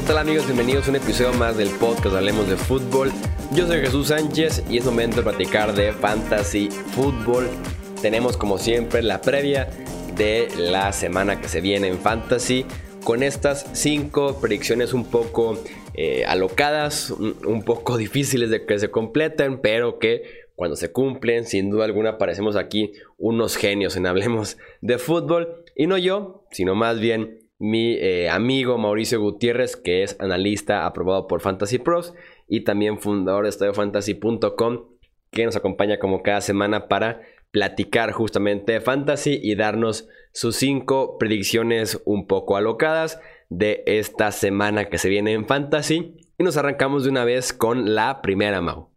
¿qué tal amigos? Bienvenidos a un episodio más del podcast Hablemos de Fútbol. Yo soy Jesús Sánchez y es momento de platicar de Fantasy Fútbol. Tenemos como siempre la previa de la semana que se viene en Fantasy con estas cinco predicciones un poco eh, alocadas, un poco difíciles de que se completen, pero que cuando se cumplen, sin duda alguna, parecemos aquí unos genios en Hablemos de Fútbol. Y no yo, sino más bien mi eh, amigo Mauricio Gutiérrez, que es analista aprobado por Fantasy Pros y también fundador de estadiofantasy.com, que nos acompaña como cada semana para platicar justamente de fantasy y darnos sus cinco predicciones un poco alocadas de esta semana que se viene en fantasy. Y nos arrancamos de una vez con la primera, Mau.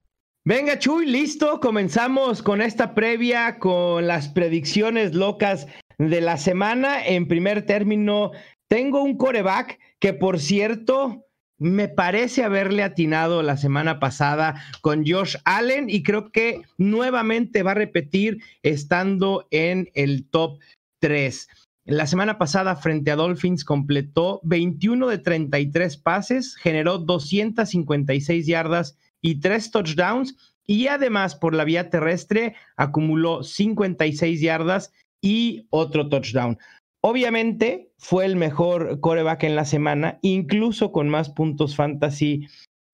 Venga, Chuy, listo. Comenzamos con esta previa, con las predicciones locas de la semana. En primer término, tengo un coreback que, por cierto, me parece haberle atinado la semana pasada con Josh Allen y creo que nuevamente va a repetir estando en el top 3. La semana pasada frente a Dolphins completó 21 de 33 pases, generó 256 yardas y 3 touchdowns y además por la vía terrestre acumuló 56 yardas y otro touchdown. Obviamente fue el mejor coreback en la semana, incluso con más puntos fantasy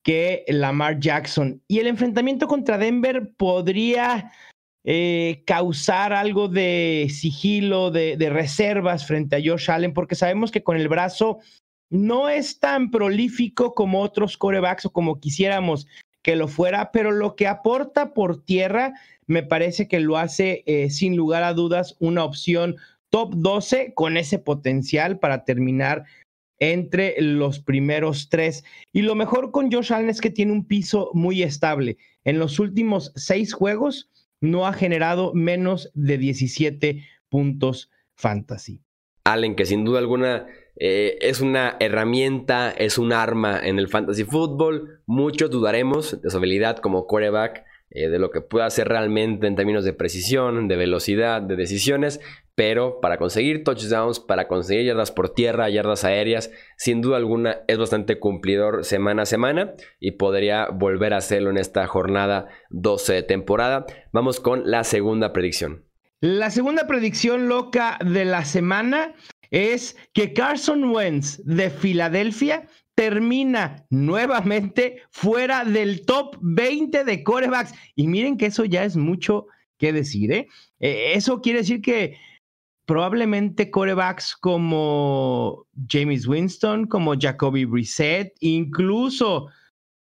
que Lamar Jackson. Y el enfrentamiento contra Denver podría eh, causar algo de sigilo, de, reservas frente a Josh Allen, porque sabemos que con el brazo no es tan prolífico como otros corebacks o como quisiéramos que lo fuera, pero lo que aporta por tierra me parece que lo hace eh, sin lugar a dudas una opción top 12 con ese potencial para terminar entre los primeros tres. Y lo mejor con Josh Allen es que tiene un piso muy estable. En los últimos seis juegos no ha generado menos de 17 puntos fantasy. Allen, que sin duda alguna eh, es una herramienta, es un arma en el fantasy fútbol. Muchos dudaremos de su habilidad como quarterback, eh, de lo que pueda hacer realmente en términos de precisión, de velocidad, de decisiones, pero para conseguir touchdowns, para conseguir yardas por tierra, yardas aéreas, sin duda alguna es bastante cumplidor semana a semana y podría volver a hacerlo en esta jornada 12 de temporada. Vamos con la segunda predicción. La segunda predicción loca de la semana es que Carson Wentz de Filadelfia termina nuevamente fuera del top 20 de corebacks. Y miren que eso ya es mucho que decir, ¿eh? eh eso quiere decir que probablemente corebacks como James Winston, como Jacoby Brissett, incluso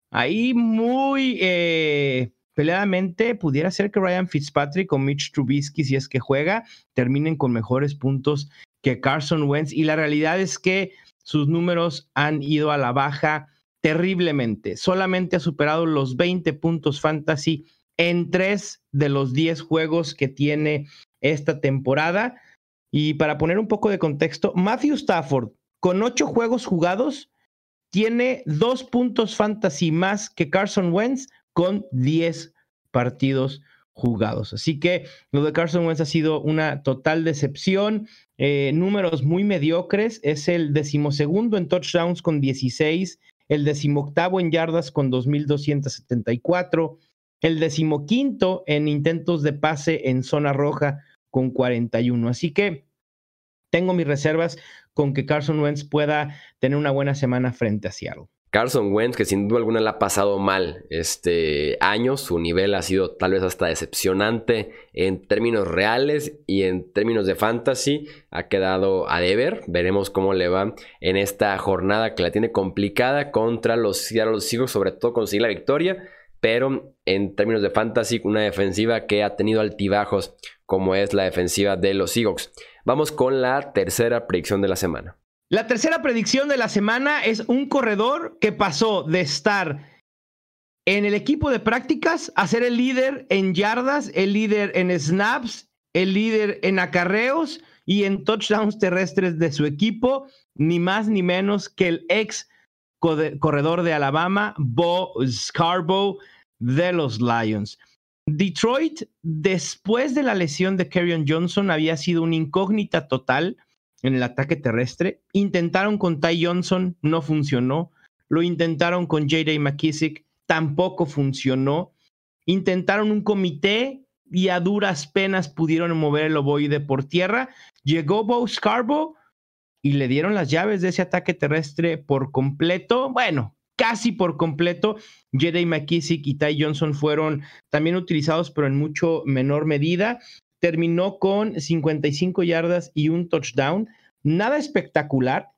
ahí muy eh, peleadamente pudiera ser que Ryan Fitzpatrick o Mitch Trubisky, si es que juega, terminen con mejores puntos que Carson Wentz. Y la realidad es que sus números han ido a la baja terriblemente. Solamente ha superado los 20 puntos fantasy en tres de los 10 juegos que tiene esta temporada. Y para poner un poco de contexto, Matthew Stafford, con ocho juegos jugados, tiene dos puntos fantasy más que Carson Wentz con 10 partidos jugados. Así que lo de Carson Wentz ha sido una total decepción. Eh, números muy mediocres. Es el decimosegundo en touchdowns con 16, el decimoctavo en yardas con 2.274, el decimoquinto en intentos de pase en zona roja con 41. Así que tengo mis reservas con que Carson Wentz pueda tener una buena semana frente a Seattle. Carson Wentz, que sin duda alguna le ha pasado mal este año, su nivel ha sido tal vez hasta decepcionante en términos reales y en términos de fantasy, ha quedado a deber. Veremos cómo le va en esta jornada que la tiene complicada contra los Seattle sobre todo conseguir la victoria, pero en términos de fantasy, una defensiva que ha tenido altibajos como es la defensiva de los Seahawks. Vamos con la tercera predicción de la semana. La tercera predicción de la semana es un corredor que pasó de estar en el equipo de prácticas a ser el líder en yardas, el líder en snaps, el líder en acarreos y en touchdowns terrestres de su equipo, ni más ni menos que el ex corredor de Alabama, Bo Scarborough de los Lions. Detroit, después de la lesión de Kerryon Johnson, había sido una incógnita total en el ataque terrestre. Intentaron con Ty Johnson, no funcionó. lo intentaron con J.D. McKissick, tampoco funcionó. Intentaron un comité y a duras penas pudieron mover el ovoide por tierra. Llegó Bo Scarborough y le dieron las llaves de ese ataque terrestre por completo. Bueno, casi por completo. J.D. McKissick y Ty Johnson fueron también utilizados, pero en mucho menor medida. Terminó con 55 yardas y un touchdown. Nada espectacular,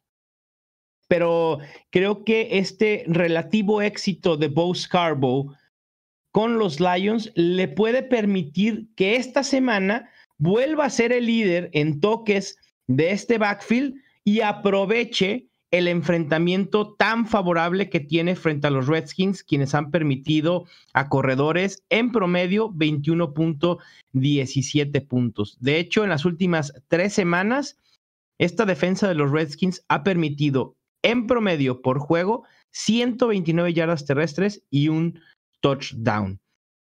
pero creo que este relativo éxito de Bo Scarborough con los Lions le puede permitir que esta semana vuelva a ser el líder en toques de este backfield y aproveche el enfrentamiento tan favorable que tiene frente a los Redskins, quienes han permitido a corredores en promedio 21.17 puntos. De hecho, en las últimas tres semanas, esta defensa de los Redskins ha permitido en promedio por juego 129 yardas terrestres y un touchdown.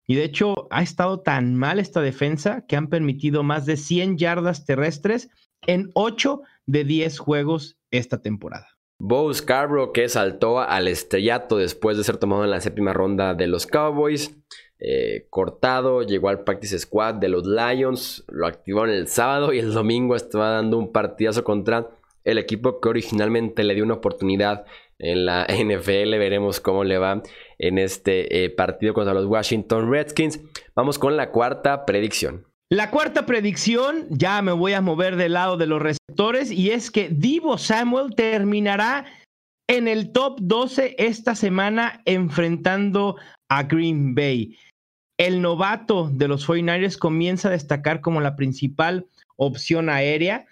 Y de hecho ha estado tan mal esta defensa que han permitido más de 100 yardas terrestres en 8 de 10 juegos esta temporada. Bo Scarborough que saltó al estrellato después de ser tomado en la séptima ronda de los Cowboys. Eh, cortado, llegó al practice squad de los Lions, lo activaron el sábado y el domingo estaba dando un partidazo contra el equipo que originalmente le dio una oportunidad en la NFL. Veremos cómo le va en este eh, partido contra los Washington Redskins. Vamos con la cuarta predicción. La cuarta predicción, ya me voy a mover del lado de los receptores, y es que Divo Samuel terminará en el top 12 esta semana enfrentando a Green Bay. El novato de los 49ers comienza a destacar como la principal opción aérea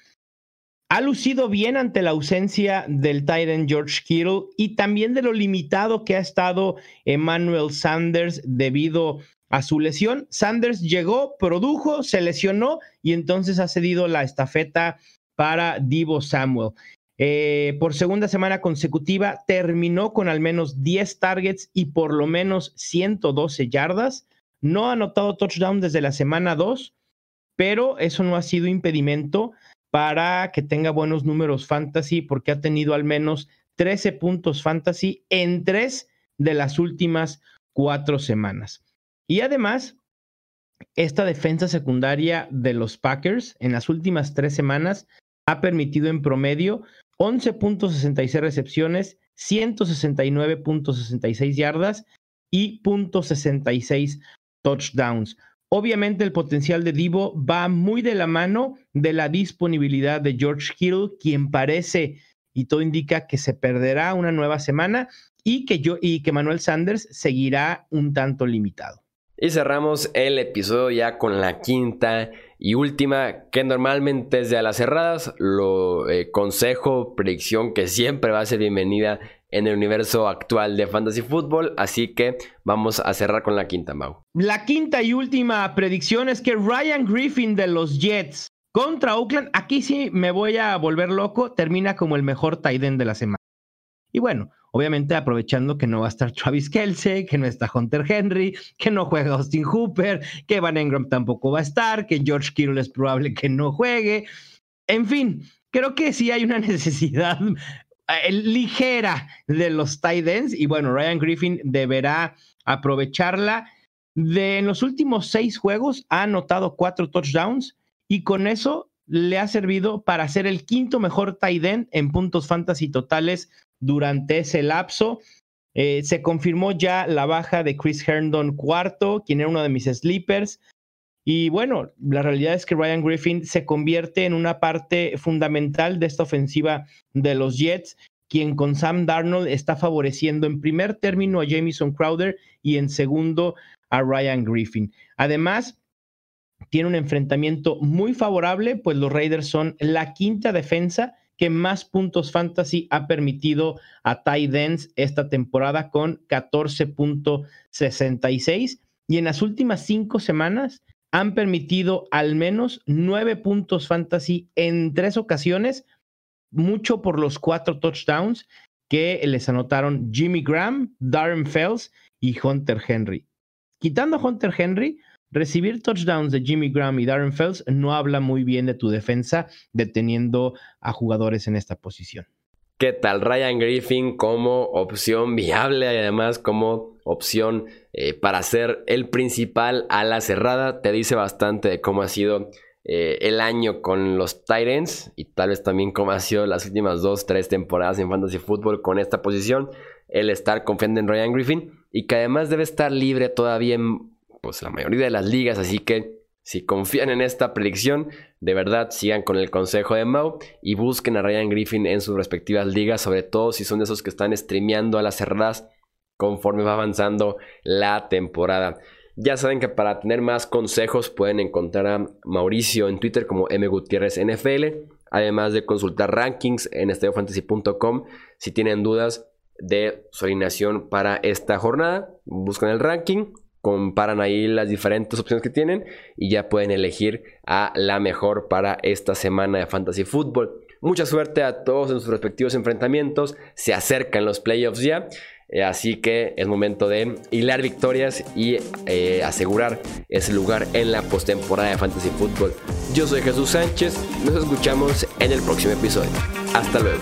ha lucido bien ante la ausencia del Titan George Kittle y también de lo limitado que ha estado Emmanuel Sanders debido a su lesión. Sanders llegó, produjo, se lesionó y entonces ha cedido la estafeta para Divo Samuel. Eh, por segunda semana consecutiva terminó con al menos 10 targets y por lo menos 112 yardas. No ha anotado touchdown desde la semana 2, pero eso no ha sido impedimento para que tenga buenos números fantasy, porque ha tenido al menos 13 puntos fantasy en tres de las últimas cuatro semanas. Y además, esta defensa secundaria de los Packers en las últimas tres semanas ha permitido en promedio 11.66 recepciones, 169.66 yardas y .66 touchdowns. Obviamente el potencial de Divo va muy de la mano de la disponibilidad de George Hill, quien parece y todo indica que se perderá una nueva semana y que yo y que Manuel Sanders seguirá un tanto limitado. Y cerramos el episodio ya con la quinta y última, que normalmente es de a las cerradas. Lo eh, consejo, predicción que siempre va a ser bienvenida en el universo actual de Fantasy Football. Así que vamos a cerrar con la quinta, Mau. La quinta y última predicción es que Ryan Griffin de los Jets contra Oakland, aquí sí me voy a volver loco, termina como el mejor tight end de la semana. Y bueno, obviamente aprovechando que no va a estar Travis Kelsey, que no está Hunter Henry, que no juega Austin Hooper, que Van Engram tampoco va a estar, que George Kittle es probable que no juegue. En fin, creo que sí hay una necesidad eh, ligera de los tight ends y bueno, Ryan Griffin deberá aprovecharla. De en los últimos seis juegos ha anotado cuatro touchdowns y con eso le ha servido para ser el quinto mejor tight end en puntos fantasy totales durante ese lapso. Eh, se confirmó ya la baja de Chris Herndon cuarto, quien era uno de mis sleepers. Y bueno, la realidad es que Ryan Griffin se convierte en una parte fundamental de esta ofensiva de los Jets, quien con Sam Darnold está favoreciendo en primer término a Jamison Crowder y en segundo a Ryan Griffin. Además, tiene un enfrentamiento muy favorable, pues los Raiders son la quinta defensa que más puntos fantasy ha permitido a Ty esta temporada con 14.66 y en las últimas cinco semanas han permitido al menos nueve puntos fantasy en tres ocasiones, mucho por los cuatro touchdowns que les anotaron Jimmy Graham, Darren Fells y Hunter Henry. Quitando a Hunter Henry, recibir touchdowns de Jimmy Graham y Darren Fells no habla muy bien de tu defensa deteniendo a jugadores en esta posición. ¿Qué tal Ryan Griffin como opción viable y además como opción eh, para ser el principal a la cerrada? Te dice bastante de cómo ha sido eh, el año con los Titans y tal vez también cómo ha sido las últimas dos, tres temporadas en Fantasy Football con esta posición. El estar confiando en Ryan Griffin y que además debe estar libre todavía en pues, la mayoría de las ligas, así que si confían en esta predicción, de verdad sigan con el consejo de Mau y busquen a Ryan Griffin en sus respectivas ligas, sobre todo si son de esos que están streameando a las cerradas conforme va avanzando la temporada. Ya saben que para tener más consejos pueden encontrar a Mauricio en Twitter como NFL, además de consultar rankings en estadiofantasy.com si tienen dudas de su alineación para esta jornada. Buscan el ranking, comparan ahí las diferentes opciones que tienen y ya pueden elegir a la mejor para esta semana de Fantasy Football. Mucha suerte a todos en sus respectivos enfrentamientos. Se acercan los playoffs ya. Eh, así que es momento de hilar victorias y eh, asegurar ese lugar en la postemporada de Fantasy Football. Yo soy Jesús Sánchez. Nos escuchamos en el próximo episodio. Hasta luego.